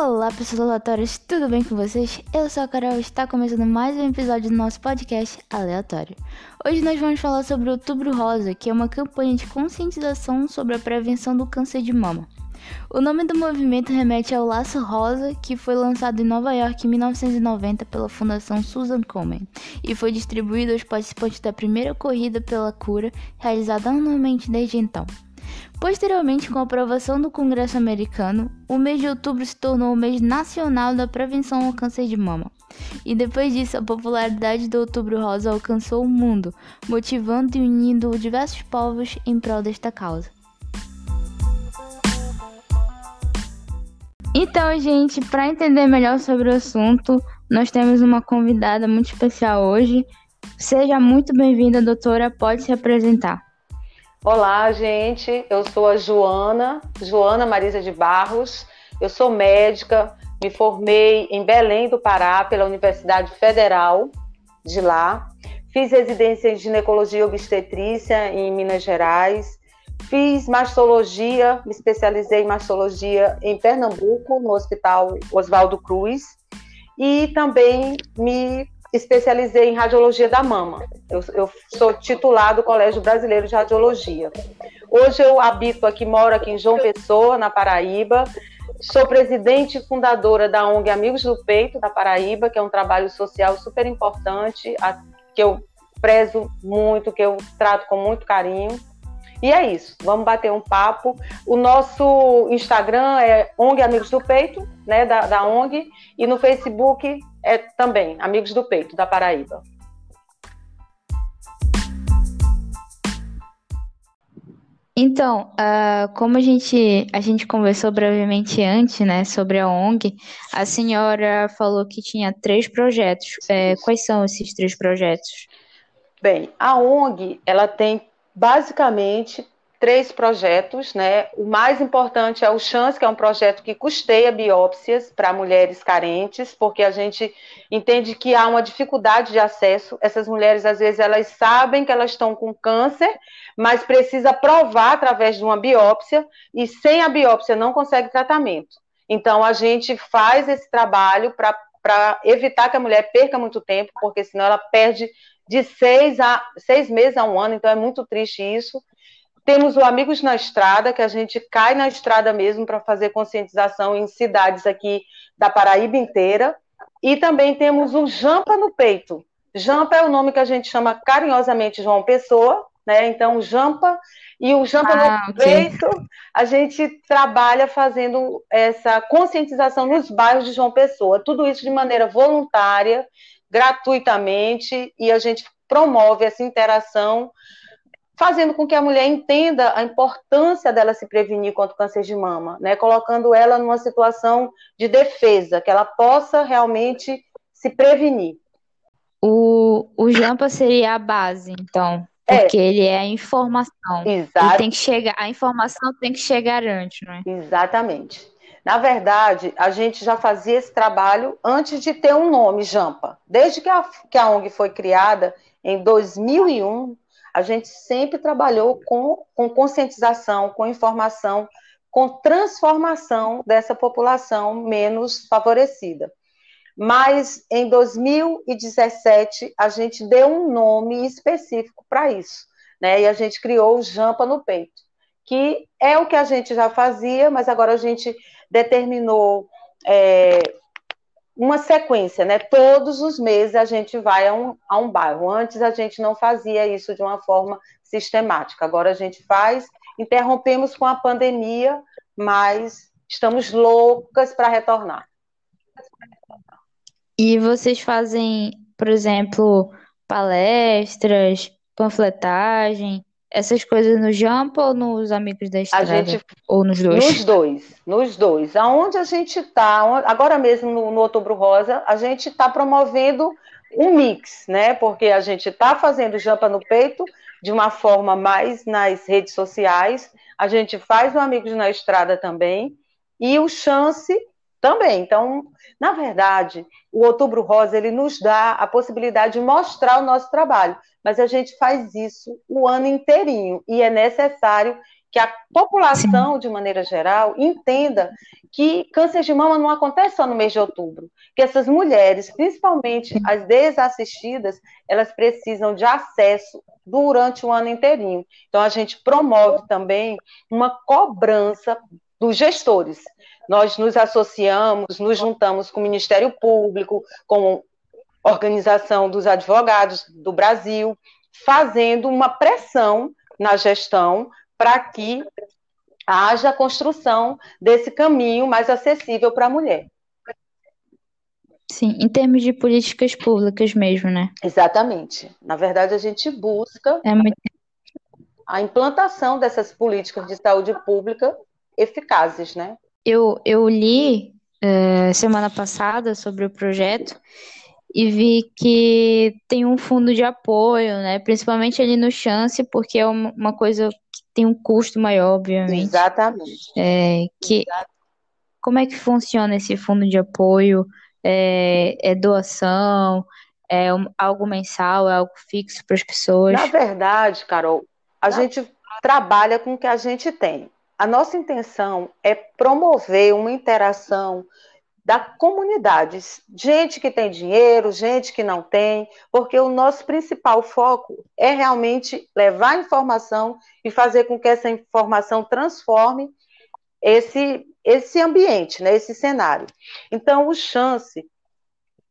Olá, pessoas aleatórias, tudo bem com vocês? Eu sou a Carol e está começando mais um episódio do nosso podcast Aleatório. Hoje nós vamos falar sobre o Outubro Rosa, que é uma campanha de conscientização sobre a prevenção do câncer de mama. O nome do movimento remete ao Laço Rosa, que foi lançado em Nova York em 1990 pela Fundação Susan Komen e foi distribuído aos participantes da primeira corrida pela cura, realizada anualmente desde então. Posteriormente, com a aprovação do Congresso americano, o mês de outubro se tornou o mês nacional da prevenção ao câncer de mama. E depois disso, a popularidade do Outubro Rosa alcançou o mundo, motivando e unindo diversos povos em prol desta causa. Então, gente, para entender melhor sobre o assunto, nós temos uma convidada muito especial hoje. Seja muito bem-vinda, doutora. Pode se apresentar. Olá, gente. Eu sou a Joana, Joana Marisa de Barros. Eu sou médica, me formei em Belém do Pará pela Universidade Federal de lá. Fiz residência em ginecologia e obstetrícia em Minas Gerais. Fiz mastologia, me especializei em mastologia em Pernambuco, no Hospital Oswaldo Cruz. E também me especializei em radiologia da mama. Eu, eu, sou titular do Colégio Brasileiro de Radiologia. Hoje eu habito aqui, moro aqui em João Pessoa, na Paraíba. Sou presidente e fundadora da ONG Amigos do Peito, da Paraíba, que é um trabalho social super importante, que eu prezo muito, que eu trato com muito carinho. E é isso, vamos bater um papo. O nosso Instagram é ONG Amigos do Peito, né, da, da ONG, e no Facebook é também Amigos do Peito, da Paraíba. Então, uh, como a gente, a gente conversou brevemente antes, né, sobre a ONG, a senhora falou que tinha três projetos. É, quais são esses três projetos? Bem, a ONG, ela tem basicamente três projetos, né? O mais importante é o Chance, que é um projeto que custeia biópsias para mulheres carentes, porque a gente entende que há uma dificuldade de acesso. Essas mulheres, às vezes, elas sabem que elas estão com câncer, mas precisa provar através de uma biópsia, e sem a biópsia não consegue tratamento. Então, a gente faz esse trabalho para evitar que a mulher perca muito tempo, porque senão ela perde de seis, a, seis meses a um ano, então é muito triste isso. Temos o Amigos na Estrada, que a gente cai na estrada mesmo para fazer conscientização em cidades aqui da Paraíba inteira. E também temos o Jampa no Peito. Jampa é o nome que a gente chama carinhosamente João Pessoa, né? Então, Jampa e o Jampa ah, no okay. A gente trabalha fazendo essa conscientização nos bairros de João Pessoa. Tudo isso de maneira voluntária, gratuitamente, e a gente promove essa interação fazendo com que a mulher entenda a importância dela se prevenir contra o câncer de mama, né? Colocando ela numa situação de defesa, que ela possa realmente se prevenir. O, o Jampa seria a base, então. Porque é. ele é a informação. Exato. tem que chegar, a informação tem que chegar antes, não é? Exatamente. Na verdade, a gente já fazia esse trabalho antes de ter um nome, Jampa. Desde que a, que a ONG foi criada, em 2001, a gente sempre trabalhou com, com conscientização, com informação, com transformação dessa população menos favorecida. Mas em 2017 a gente deu um nome específico para isso, né? E a gente criou o Jampa no Peito, que é o que a gente já fazia, mas agora a gente determinou é, uma sequência, né? Todos os meses a gente vai a um, a um bairro. Antes a gente não fazia isso de uma forma sistemática. Agora a gente faz. Interrompemos com a pandemia, mas estamos loucas para retornar. E vocês fazem, por exemplo, palestras, panfletagem, essas coisas no Jump ou nos Amigos da Estrada? Gente, ou nos dois? Nos dois, nos dois. Aonde a gente está, agora mesmo no, no Outubro Rosa, a gente está promovendo um mix, né? Porque a gente está fazendo Jampa no Peito de uma forma mais nas redes sociais, a gente faz o Amigos na Estrada também, e o Chance também. Então, na verdade, o Outubro Rosa ele nos dá a possibilidade de mostrar o nosso trabalho, mas a gente faz isso o ano inteirinho e é necessário que a população, Sim. de maneira geral, entenda que câncer de mama não acontece só no mês de outubro, que essas mulheres, principalmente as desassistidas, elas precisam de acesso durante o ano inteirinho. Então a gente promove também uma cobrança dos gestores. Nós nos associamos, nos juntamos com o Ministério Público, com a Organização dos Advogados do Brasil, fazendo uma pressão na gestão para que haja a construção desse caminho mais acessível para a mulher. Sim, em termos de políticas públicas mesmo, né? Exatamente. Na verdade, a gente busca é muito... a implantação dessas políticas de saúde pública eficazes, né? Eu, eu li é, semana passada sobre o projeto e vi que tem um fundo de apoio, né? Principalmente ali no Chance, porque é uma coisa que tem um custo maior, obviamente. Exatamente. É, que, como é que funciona esse fundo de apoio? É, é doação? É um, algo mensal? É algo fixo para as pessoas? Na verdade, Carol, a gente trabalha com o que a gente tem. A nossa intenção é promover uma interação da comunidade, gente que tem dinheiro, gente que não tem, porque o nosso principal foco é realmente levar informação e fazer com que essa informação transforme esse, esse ambiente, né, esse cenário. Então, o chance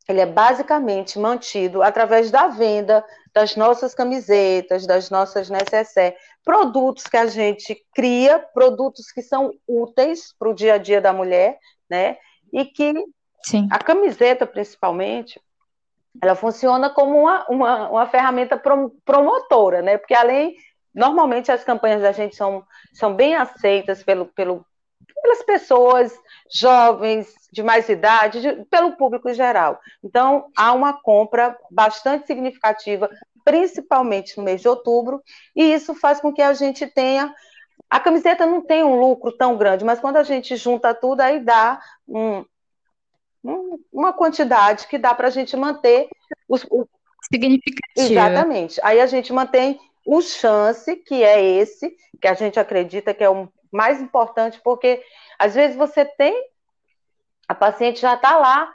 ele é basicamente mantido através da venda das nossas camisetas, das nossas necessaires, produtos que a gente cria, produtos que são úteis para o dia a dia da mulher, né? e que Sim. a camiseta, principalmente, ela funciona como uma, uma, uma ferramenta promotora, né? Porque além, normalmente as campanhas da gente são, são bem aceitas pelo, pelo, pelas pessoas jovens, de mais idade, de, pelo público em geral. Então, há uma compra bastante significativa, principalmente no mês de outubro, e isso faz com que a gente tenha a camiseta não tem um lucro tão grande, mas quando a gente junta tudo, aí dá um, um, uma quantidade que dá para a gente manter os, o... significativo. Exatamente. Aí a gente mantém o chance, que é esse, que a gente acredita que é o mais importante, porque às vezes você tem, a paciente já está lá,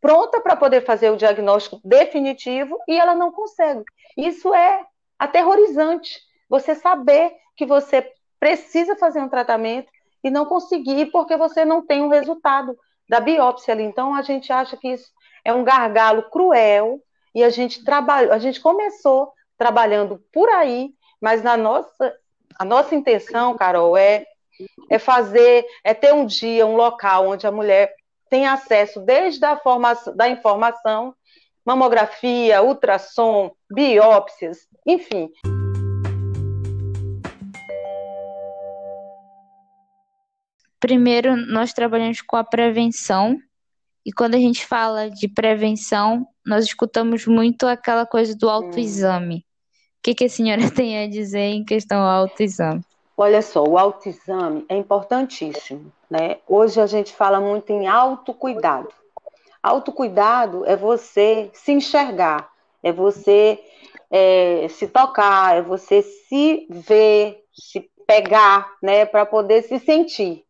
pronta para poder fazer o diagnóstico definitivo e ela não consegue. Isso é aterrorizante. Você saber que você precisa fazer um tratamento e não conseguir porque você não tem o um resultado da biópsia ali. Então a gente acha que isso é um gargalo cruel e a gente trabalhou, a gente começou trabalhando por aí, mas na nossa a nossa intenção, Carol, é é fazer, é ter um dia, um local onde a mulher tem acesso desde a formação, da informação, mamografia, ultrassom, biópsias, enfim. Primeiro, nós trabalhamos com a prevenção, e quando a gente fala de prevenção, nós escutamos muito aquela coisa do autoexame. O que, que a senhora tem a dizer em questão ao autoexame? Olha só, o autoexame é importantíssimo, né? Hoje a gente fala muito em autocuidado. Autocuidado é você se enxergar, é você é, se tocar, é você se ver, se pegar, né, para poder se sentir.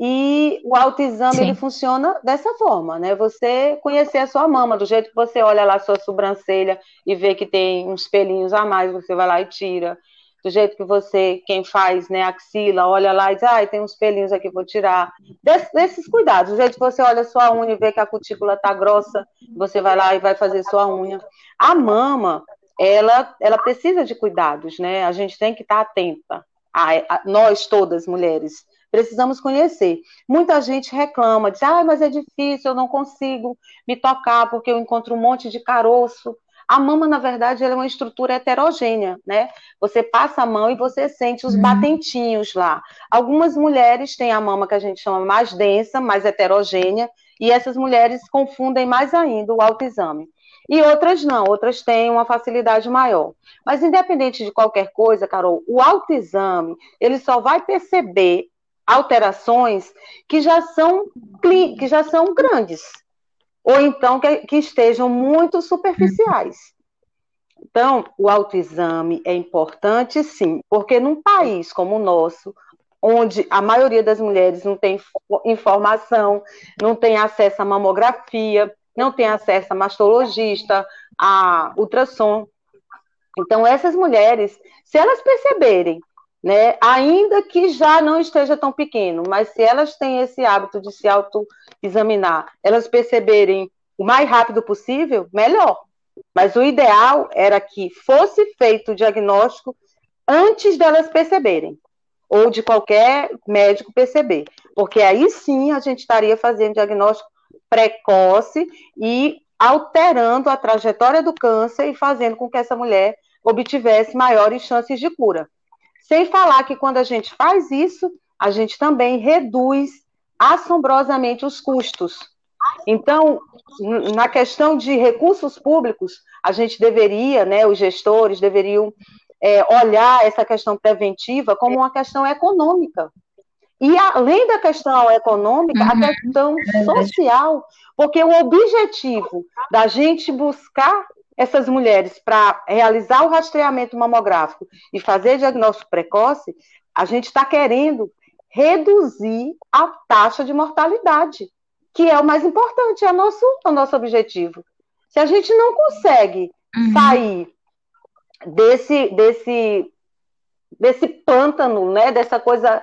E o autoexame ele funciona dessa forma, né? Você conhecer a sua mama, do jeito que você olha lá a sua sobrancelha e vê que tem uns pelinhos a mais, você vai lá e tira. Do jeito que você, quem faz, né, axila, olha lá e diz, ah, tem uns pelinhos aqui, vou tirar. Des, desses cuidados, do jeito que você olha sua unha e vê que a cutícula tá grossa, você vai lá e vai fazer sua unha. A mama, ela, ela precisa de cuidados, né? A gente tem que estar tá atenta. A, a, nós todas mulheres precisamos conhecer. Muita gente reclama, diz, ah, mas é difícil, eu não consigo me tocar porque eu encontro um monte de caroço. A mama, na verdade, é uma estrutura heterogênea, né? Você passa a mão e você sente os uhum. batentinhos lá. Algumas mulheres têm a mama que a gente chama mais densa, mais heterogênea, e essas mulheres confundem mais ainda o autoexame. E outras não, outras têm uma facilidade maior. Mas independente de qualquer coisa, Carol, o autoexame, ele só vai perceber alterações que já são, que já são grandes, ou então que, que estejam muito superficiais. Então, o autoexame é importante, sim, porque num país como o nosso, onde a maioria das mulheres não tem informação, não tem acesso à mamografia, não tem acesso a mastologista, a ultrassom. Então, essas mulheres, se elas perceberem, né, ainda que já não esteja tão pequeno, mas se elas têm esse hábito de se autoexaminar, elas perceberem o mais rápido possível, melhor. Mas o ideal era que fosse feito o diagnóstico antes delas perceberem, ou de qualquer médico perceber, porque aí sim a gente estaria fazendo diagnóstico precoce e alterando a trajetória do câncer e fazendo com que essa mulher obtivesse maiores chances de cura. Sem falar que quando a gente faz isso, a gente também reduz assombrosamente os custos. Então, na questão de recursos públicos, a gente deveria, né, os gestores deveriam é, olhar essa questão preventiva como uma questão econômica. E além da questão econômica, uhum. a questão social, porque o objetivo da gente buscar essas mulheres para realizar o rastreamento mamográfico e fazer diagnóstico precoce, a gente está querendo reduzir a taxa de mortalidade que é o mais importante, é o nosso, é o nosso objetivo. Se a gente não consegue uhum. sair desse, desse, desse pântano, né, dessa coisa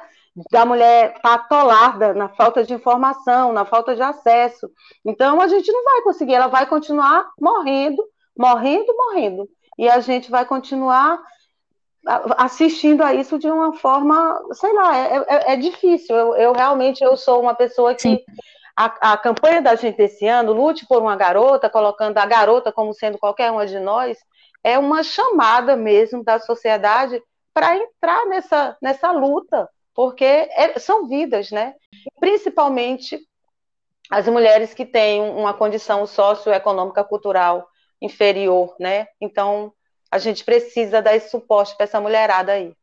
da mulher patolada na falta de informação, na falta de acesso, então a gente não vai conseguir, ela vai continuar morrendo, morrendo, morrendo, e a gente vai continuar assistindo a isso de uma forma, sei lá, é, é, é difícil. Eu, eu, realmente eu sou uma pessoa que a, a, campanha da gente esse ano, Lute por uma Garota, colocando a garota como sendo qualquer uma de nós, é uma chamada mesmo da sociedade para entrar nessa, nessa luta, porque é, são vidas, né? Principalmente as mulheres que têm uma condição socioeconômica cultural inferior, né? Então, a gente precisa dar esse suporte para essa mulherada aí.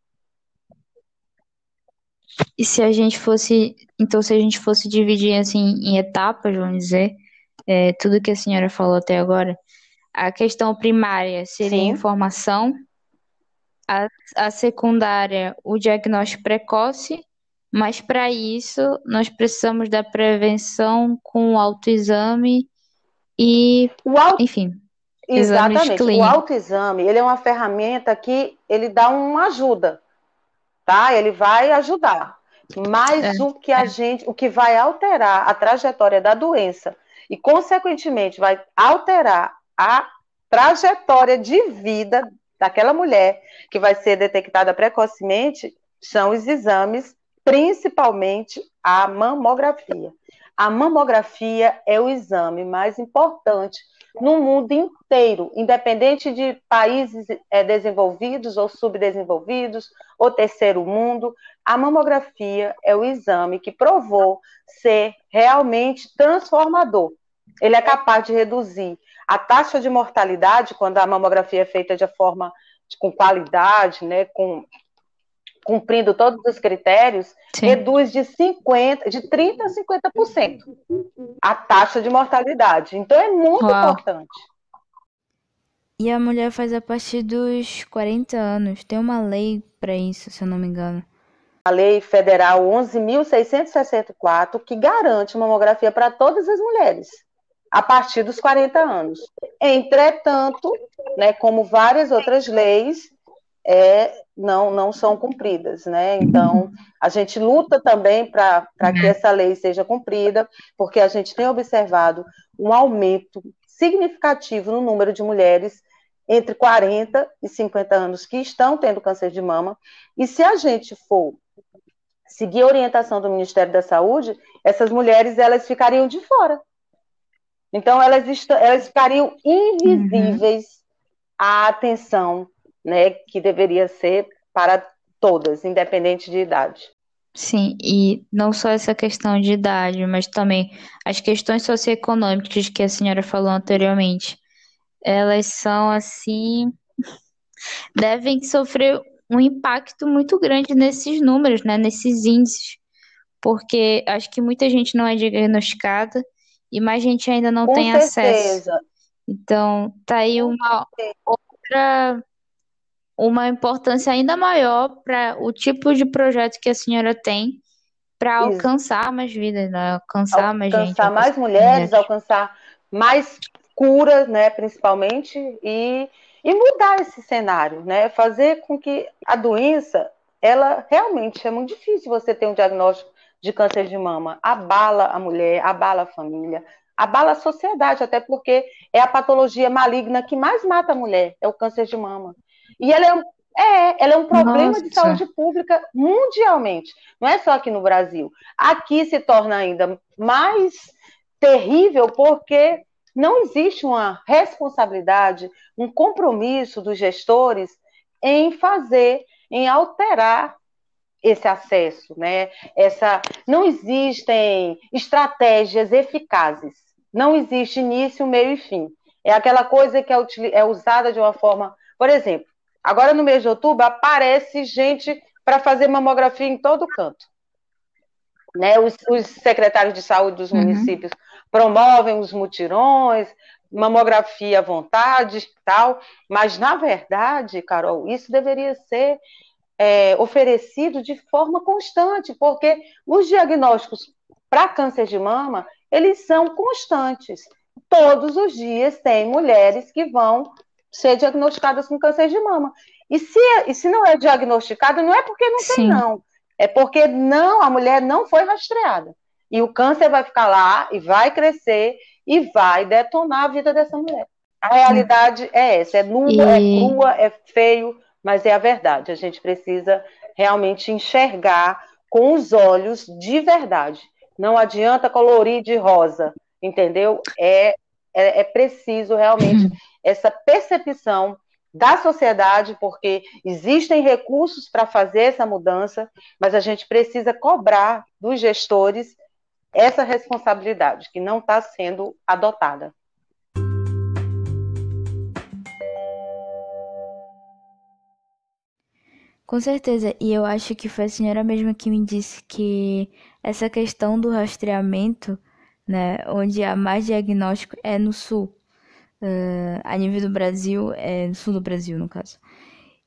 E se a gente fosse, então se a gente fosse dividir assim em etapas, vamos dizer, é, tudo que a senhora falou até agora, a questão primária seria Sim. informação, a, a secundária, o diagnóstico precoce, mas para isso nós precisamos da prevenção com o autoexame e, o auto... enfim, Exatamente. O autoexame, ele é uma ferramenta que ele dá uma ajuda, tá? Ele vai ajudar. Mas é, o que a é. gente, o que vai alterar a trajetória da doença e consequentemente vai alterar a trajetória de vida daquela mulher que vai ser detectada precocemente são os exames, principalmente a mamografia. A mamografia é o exame mais importante no mundo inteiro, independente de países é, desenvolvidos ou subdesenvolvidos, ou terceiro mundo, a mamografia é o exame que provou ser realmente transformador. Ele é capaz de reduzir a taxa de mortalidade quando a mamografia é feita de forma com qualidade, né, com cumprindo todos os critérios, Sim. reduz de 50, de 30 a 50% a taxa de mortalidade. Então é muito Uau. importante. E a mulher faz a partir dos 40 anos. Tem uma lei para isso, se eu não me engano. A Lei Federal 11.664, que garante mamografia para todas as mulheres, a partir dos 40 anos. Entretanto, né, como várias outras leis, é, não, não são cumpridas, né? Então, a gente luta também para que uhum. essa lei seja cumprida, porque a gente tem observado um aumento significativo no número de mulheres entre 40 e 50 anos que estão tendo câncer de mama, e se a gente for seguir a orientação do Ministério da Saúde, essas mulheres elas ficariam de fora. Então, elas, elas ficariam invisíveis uhum. à atenção né, que deveria ser para todas, independente de idade. Sim, e não só essa questão de idade, mas também as questões socioeconômicas que a senhora falou anteriormente. Elas são assim. devem sofrer um impacto muito grande nesses números, né, nesses índices, porque acho que muita gente não é diagnosticada e mais gente ainda não Com tem certeza. acesso. Então, tá aí uma mostra uma importância ainda maior para o tipo de projeto que a senhora tem para alcançar mais vidas, né? alcançar, alcançar mais gente. Alcançar mais mulheres, alcançar mais cura, né, principalmente, e, e mudar esse cenário, né? Fazer com que a doença, ela realmente é muito difícil você ter um diagnóstico de câncer de mama. Abala a mulher, abala a família, abala a sociedade, até porque é a patologia maligna que mais mata a mulher, é o câncer de mama. E ela é um, é, ela é um problema Nossa. de saúde pública mundialmente, não é só aqui no Brasil. Aqui se torna ainda mais terrível porque não existe uma responsabilidade, um compromisso dos gestores em fazer, em alterar esse acesso, né? Essa não existem estratégias eficazes. Não existe início, meio e fim. É aquela coisa que é, é usada de uma forma, por exemplo, agora no mês de outubro aparece gente para fazer mamografia em todo canto. Né? Os, os secretários de saúde dos uhum. municípios promovem os mutirões, mamografia à vontade tal, mas na verdade, Carol, isso deveria ser é, oferecido de forma constante, porque os diagnósticos para câncer de mama, eles são constantes. Todos os dias tem mulheres que vão ser diagnosticadas com câncer de mama. E se, e se não é diagnosticada, não é porque não Sim. tem, não. É porque não, a mulher não foi rastreada. E o câncer vai ficar lá e vai crescer e vai detonar a vida dessa mulher. A realidade é essa, é nua, é e... é crua, é feio, mas é a verdade. A gente precisa realmente enxergar com os olhos de verdade. Não adianta colorir de rosa, entendeu? É, é, é preciso realmente essa percepção da sociedade, porque existem recursos para fazer essa mudança, mas a gente precisa cobrar dos gestores essa responsabilidade que não está sendo adotada. Com certeza, e eu acho que foi a senhora mesma que me disse que essa questão do rastreamento, né, onde há mais diagnóstico é no sul, uh, a nível do Brasil, é no sul do Brasil, no caso.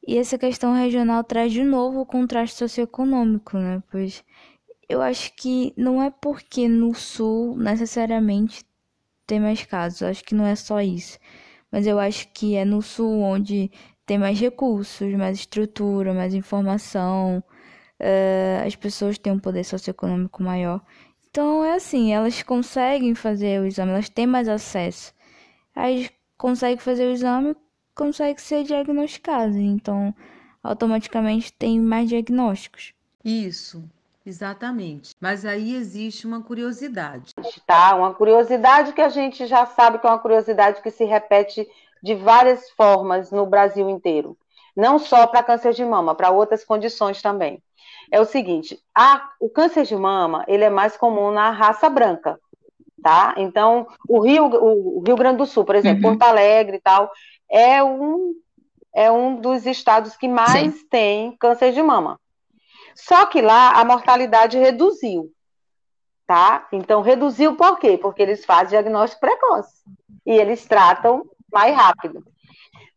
E essa questão regional traz de novo o contraste socioeconômico, né, pois eu acho que não é porque no sul necessariamente tem mais casos, acho que não é só isso. Mas eu acho que é no sul onde tem mais recursos, mais estrutura, mais informação, uh, as pessoas têm um poder socioeconômico maior. Então é assim, elas conseguem fazer o exame, elas têm mais acesso. Aí conseguem fazer o exame, conseguem ser diagnosticadas. Então, automaticamente tem mais diagnósticos. Isso. Exatamente. Mas aí existe uma curiosidade. Tá, uma curiosidade que a gente já sabe que é uma curiosidade que se repete de várias formas no Brasil inteiro. Não só para câncer de mama, para outras condições também. É o seguinte, a, o câncer de mama, ele é mais comum na raça branca, tá? Então, o Rio, o, Rio Grande do Sul, por exemplo, uhum. Porto Alegre e tal, é um, é um dos estados que mais Sim. tem câncer de mama. Só que lá a mortalidade reduziu, tá? Então reduziu por quê? Porque eles fazem diagnóstico precoce e eles tratam mais rápido.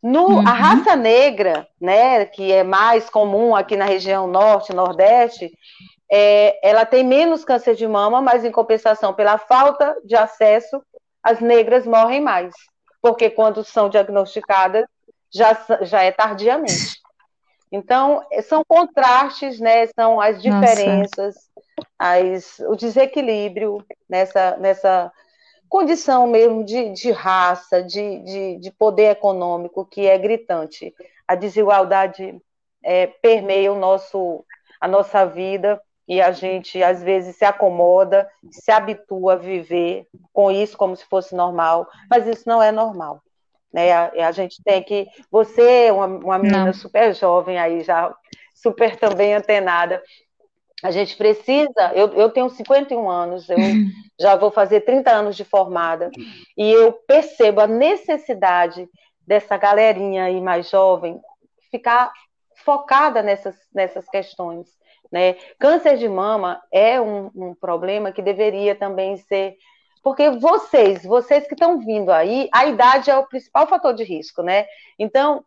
No, uhum. A raça negra, né, que é mais comum aqui na região norte, nordeste, é, ela tem menos câncer de mama, mas em compensação, pela falta de acesso, as negras morrem mais, porque quando são diagnosticadas já, já é tardiamente. Então, são contrastes, né? São as diferenças, as, o desequilíbrio nessa, nessa condição mesmo de, de raça, de, de, de, poder econômico que é gritante. A desigualdade é, permeia o nosso, a nossa vida e a gente às vezes se acomoda, se habitua a viver com isso como se fosse normal, mas isso não é normal. Né? A, a gente tem que. Você, uma, uma menina Não. super jovem aí, já super também antenada, a gente precisa. Eu, eu tenho 51 anos, eu já vou fazer 30 anos de formada, e eu percebo a necessidade dessa galerinha aí mais jovem ficar focada nessas, nessas questões. Né? Câncer de mama é um, um problema que deveria também ser porque vocês, vocês que estão vindo aí, a idade é o principal fator de risco, né? Então,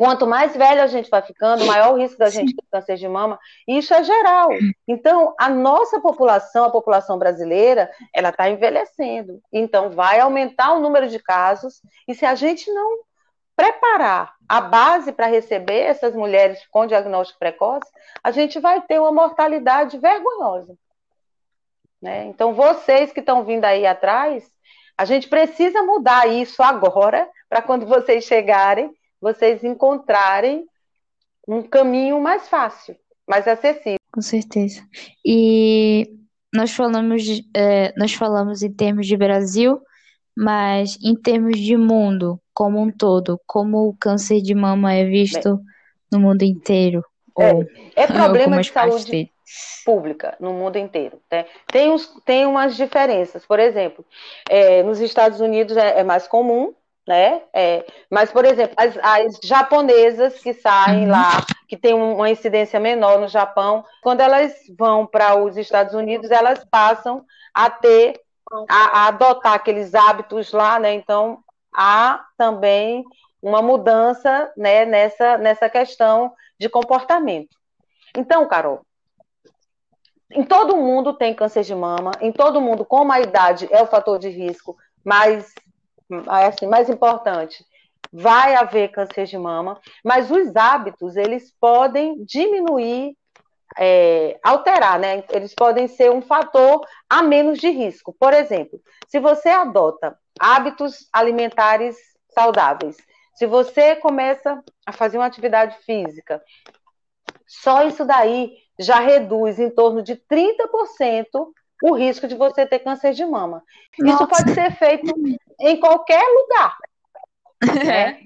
Quanto mais velho a gente vai ficando, maior o risco da gente ter câncer de mama. E isso é geral. Então, a nossa população, a população brasileira, ela está envelhecendo. Então, vai aumentar o número de casos. E se a gente não preparar a base para receber essas mulheres com diagnóstico precoce, a gente vai ter uma mortalidade vergonhosa. Né? Então, vocês que estão vindo aí atrás, a gente precisa mudar isso agora, para quando vocês chegarem, vocês encontrarem um caminho mais fácil, mais acessível. Com certeza. E nós falamos, é, nós falamos em termos de Brasil, mas em termos de mundo como um todo, como o câncer de mama é visto Bem, no mundo inteiro? É, é problema de saúde pública no mundo inteiro. Né? Tem, uns, tem umas diferenças. Por exemplo, é, nos Estados Unidos é, é mais comum, né? É, mas, por exemplo, as, as japonesas que saem uhum. lá, que tem uma incidência menor no Japão, quando elas vão para os Estados Unidos, elas passam a ter, a, a, adotar aqueles hábitos lá, né? Então, há também uma mudança né, nessa, nessa questão de comportamento. Então, Carol, em todo mundo tem câncer de mama, em todo mundo, como a idade é o fator de risco mais, assim, mais importante, vai haver câncer de mama, mas os hábitos, eles podem diminuir, é, alterar, né? Eles podem ser um fator a menos de risco. Por exemplo, se você adota hábitos alimentares saudáveis, se você começa a fazer uma atividade física, só isso daí já reduz em torno de 30% o risco de você ter câncer de mama. Nossa. Isso pode ser feito em qualquer lugar. Né?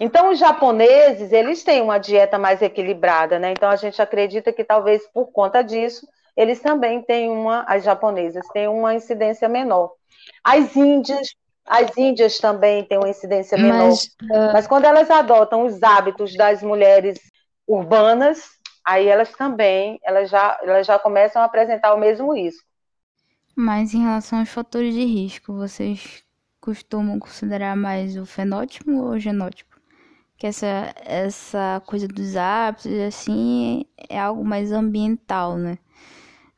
Então, os japoneses, eles têm uma dieta mais equilibrada, né? Então, a gente acredita que talvez por conta disso, eles também têm uma, as japonesas têm uma incidência menor. As índias, as índias também têm uma incidência menor. Mas, uh... Mas quando elas adotam os hábitos das mulheres urbanas, aí elas também, elas já, elas já começam a apresentar o mesmo risco. Mas em relação aos fatores de risco, vocês costumam considerar mais o fenótipo ou o genótipo? Que essa, essa coisa dos hábitos, assim, é algo mais ambiental, né?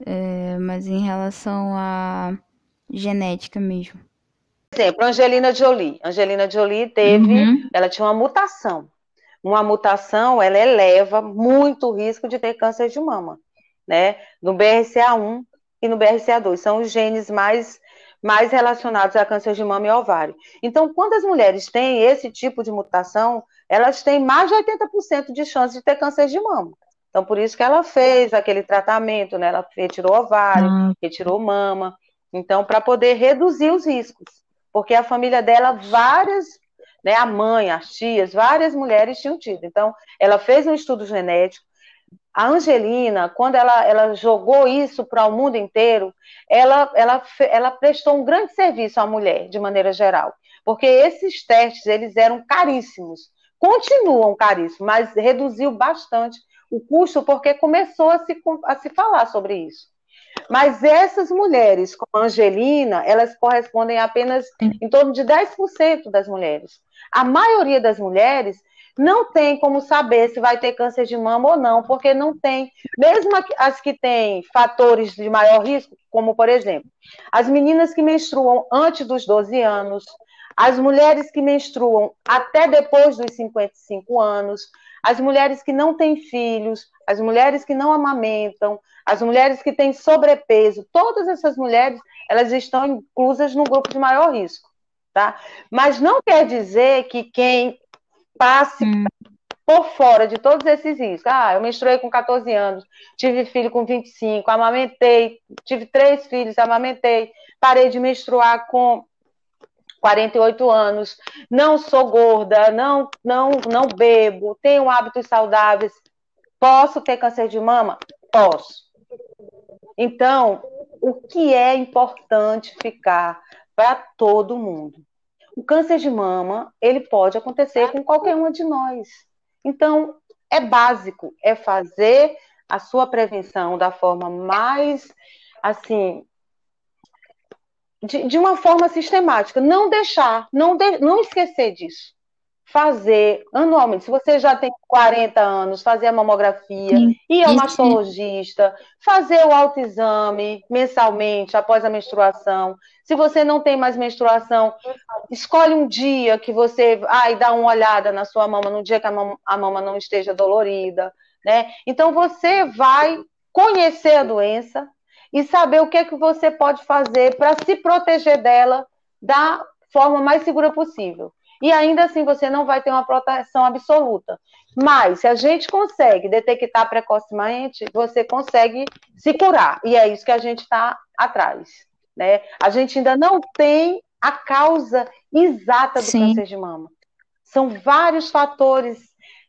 É, mas em relação à genética mesmo. Por exemplo, Angelina Jolie. Angelina Jolie teve, uhum. ela tinha uma mutação uma mutação ela eleva muito o risco de ter câncer de mama, né? No BRCA1 e no BRCA2 são os genes mais mais relacionados a câncer de mama e ovário. Então, quando as mulheres têm esse tipo de mutação, elas têm mais de 80% de chance de ter câncer de mama. Então, por isso que ela fez aquele tratamento, né? Ela retirou ovário, ah. retirou mama. Então, para poder reduzir os riscos. Porque a família dela, várias né? A mãe, as tias, várias mulheres tinham tido. Então, ela fez um estudo genético. A Angelina, quando ela, ela jogou isso para o mundo inteiro, ela, ela, ela prestou um grande serviço à mulher, de maneira geral. Porque esses testes, eles eram caríssimos. Continuam caríssimos, mas reduziu bastante o custo, porque começou a se, a se falar sobre isso. Mas essas mulheres, como a Angelina, elas correspondem a apenas em torno de 10% das mulheres. A maioria das mulheres não tem como saber se vai ter câncer de mama ou não, porque não tem, mesmo as que têm fatores de maior risco, como por exemplo, as meninas que menstruam antes dos 12 anos, as mulheres que menstruam até depois dos 55 anos, as mulheres que não têm filhos, as mulheres que não amamentam, as mulheres que têm sobrepeso, todas essas mulheres, elas estão inclusas no grupo de maior risco, tá? Mas não quer dizer que quem passe hum. por fora de todos esses riscos, ah, eu menstruei com 14 anos, tive filho com 25, amamentei, tive três filhos, amamentei, parei de menstruar com 48 anos, não sou gorda, não, não, não bebo, tenho hábitos saudáveis, posso ter câncer de mama? Posso. Então, o que é importante ficar para todo mundo? O câncer de mama, ele pode acontecer com qualquer uma de nós. Então, é básico, é fazer a sua prevenção da forma mais, assim, de, de uma forma sistemática. Não deixar, não, de, não esquecer disso. Fazer anualmente. Se você já tem 40 anos, fazer a mamografia, Sim. ir ao mastologista, fazer o autoexame mensalmente após a menstruação. Se você não tem mais menstruação, escolhe um dia que você ai, dá uma olhada na sua mama, no dia que a mama, a mama não esteja dolorida. Né? Então você vai conhecer a doença e saber o que é que você pode fazer para se proteger dela da forma mais segura possível e ainda assim você não vai ter uma proteção absoluta. Mas se a gente consegue detectar precocemente, você consegue se curar. E é isso que a gente está atrás. Né? A gente ainda não tem a causa exata do Sim. câncer de mama. São vários fatores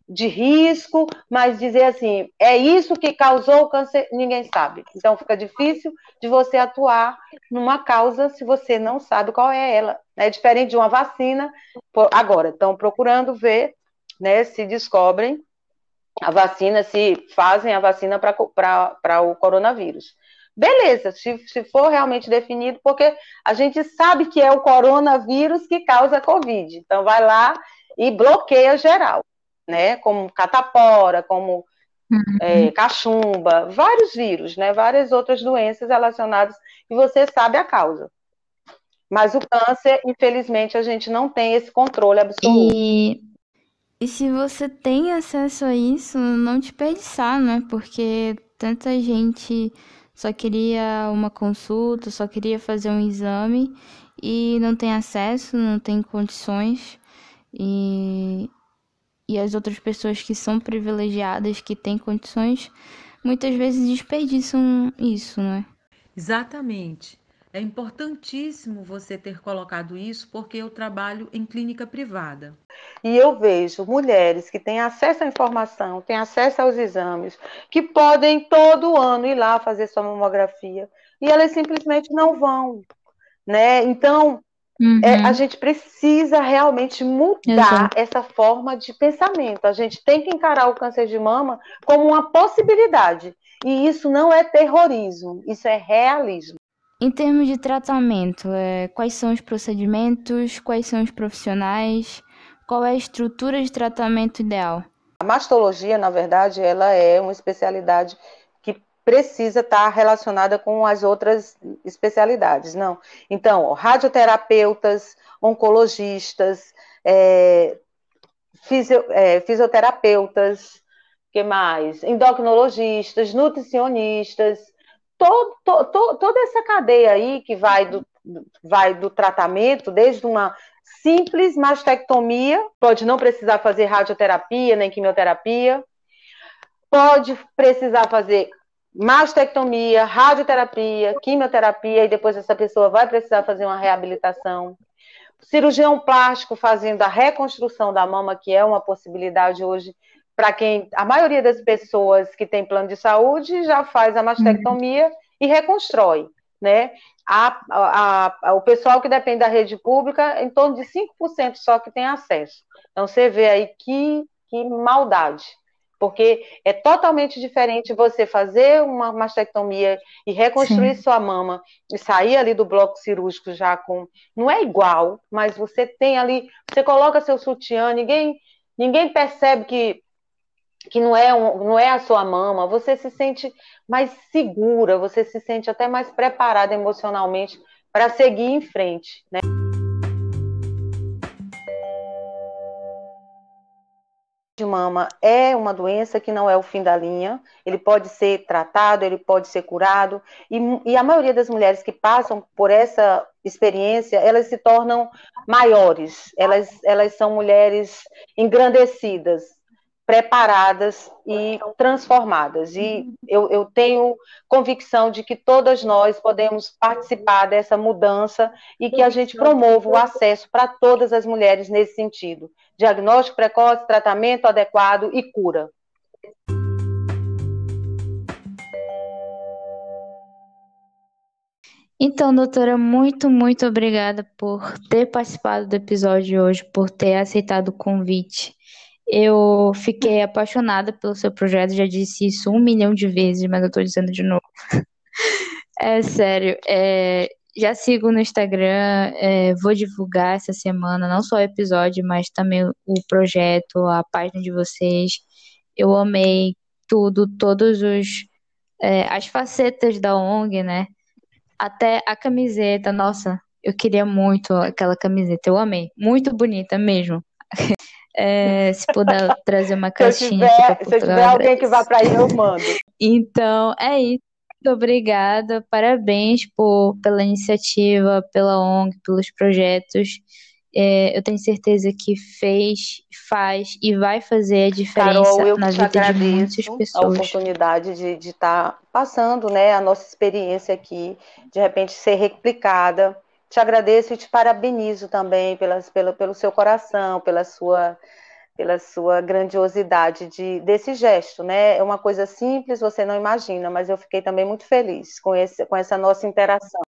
de risco, mas dizer assim, é isso que causou o câncer, ninguém sabe. Então fica difícil de você atuar numa causa se você não sabe qual é ela. É diferente de uma vacina. Agora, estão procurando ver né, se descobrem a vacina, se fazem a vacina para o coronavírus. Beleza, se, se for realmente definido, porque a gente sabe que é o coronavírus que causa a Covid. Então, vai lá e bloqueia geral né? Como catapora, como uhum. é, cachumba, vários vírus, né? Várias outras doenças relacionadas e você sabe a causa. Mas o câncer, infelizmente, a gente não tem esse controle absoluto. E, e se você tem acesso a isso, não desperdiçar, né? Porque tanta gente só queria uma consulta, só queria fazer um exame e não tem acesso, não tem condições. E e as outras pessoas que são privilegiadas, que têm condições, muitas vezes desperdiçam isso, não é? Exatamente. É importantíssimo você ter colocado isso porque eu trabalho em clínica privada. E eu vejo mulheres que têm acesso à informação, têm acesso aos exames, que podem todo ano ir lá fazer sua mamografia e elas simplesmente não vão, né? Então, Uhum. É, a gente precisa realmente mudar Exato. essa forma de pensamento. A gente tem que encarar o câncer de mama como uma possibilidade. E isso não é terrorismo, isso é realismo. Em termos de tratamento, é, quais são os procedimentos, quais são os profissionais, qual é a estrutura de tratamento ideal? A mastologia, na verdade, ela é uma especialidade precisa estar relacionada com as outras especialidades, não. Então, radioterapeutas, oncologistas, é, fisio, é, fisioterapeutas, que mais? Endocrinologistas, nutricionistas, todo, to, toda essa cadeia aí que vai do, vai do tratamento, desde uma simples mastectomia, pode não precisar fazer radioterapia nem quimioterapia, pode precisar fazer mastectomia, radioterapia, quimioterapia, e depois essa pessoa vai precisar fazer uma reabilitação. Cirurgião plástico fazendo a reconstrução da mama, que é uma possibilidade hoje para quem a maioria das pessoas que tem plano de saúde já faz a mastectomia uhum. e reconstrói, né? A, a, a, o pessoal que depende da rede pública, em torno de 5% só que tem acesso. Então você vê aí que, que maldade, porque é totalmente diferente você fazer uma mastectomia e reconstruir Sim. sua mama e sair ali do bloco cirúrgico já com. Não é igual, mas você tem ali. Você coloca seu sutiã, ninguém, ninguém percebe que, que não, é um, não é a sua mama. Você se sente mais segura, você se sente até mais preparada emocionalmente para seguir em frente. Né? De mama é uma doença que não é o fim da linha, ele pode ser tratado, ele pode ser curado, e, e, a maioria das mulheres que passam por essa experiência, elas se tornam maiores, elas, elas são mulheres engrandecidas, preparadas e transformadas. E eu, eu, tenho convicção de que todas nós podemos participar dessa mudança e que a gente promova o acesso para todas as mulheres nesse sentido. Diagnóstico precoce, tratamento adequado e cura. Então, doutora, muito, muito obrigada por ter participado do episódio de hoje, por ter aceitado o convite. Eu fiquei apaixonada pelo seu projeto, já disse isso um milhão de vezes, mas eu tô dizendo de novo. É sério, é, já sigo no Instagram, é, vou divulgar essa semana não só o episódio, mas também o projeto, a página de vocês. Eu amei tudo, todos os é, as facetas da ONG, né? Até a camiseta, nossa, eu queria muito aquela camiseta, eu amei, muito bonita mesmo. É, se puder trazer uma caixinha. Se tiver, se tiver alguém que vá para aí, eu mando. Então, é isso. Muito obrigada, parabéns por, pela iniciativa, pela ONG, pelos projetos. É, eu tenho certeza que fez, faz e vai fazer a diferença Carol, na vida de muitas pessoas. A oportunidade de estar tá passando né, a nossa experiência aqui, de repente ser replicada. Te agradeço e te parabenizo também pelas, pelo, pelo seu coração, pela sua pela sua grandiosidade de, desse gesto, né? É uma coisa simples, você não imagina, mas eu fiquei também muito feliz com, esse, com essa nossa interação.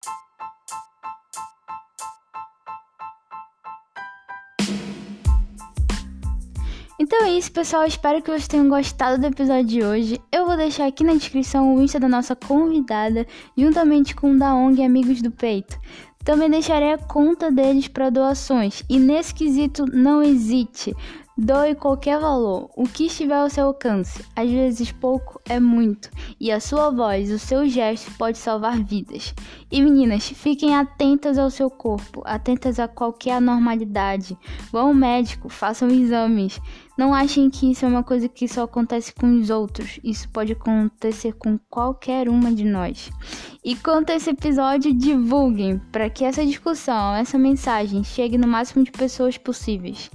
Então é isso, pessoal. Espero que vocês tenham gostado do episódio de hoje. Eu vou deixar aqui na descrição o Insta da nossa convidada, juntamente com o da ONG Amigos do Peito. Também deixarei a conta deles para doações. E nesse quesito, não hesite. Doe qualquer valor, o que estiver ao seu alcance. Às vezes pouco é muito, e a sua voz, o seu gesto pode salvar vidas. E meninas, fiquem atentas ao seu corpo, atentas a qualquer anormalidade. Vão ao médico, façam exames. Não achem que isso é uma coisa que só acontece com os outros. Isso pode acontecer com qualquer uma de nós. E quanto a esse episódio, divulguem para que essa discussão, essa mensagem chegue no máximo de pessoas possíveis.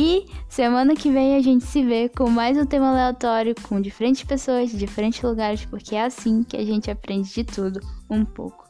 E semana que vem a gente se vê com mais um tema aleatório com diferentes pessoas de diferentes lugares, porque é assim que a gente aprende de tudo um pouco.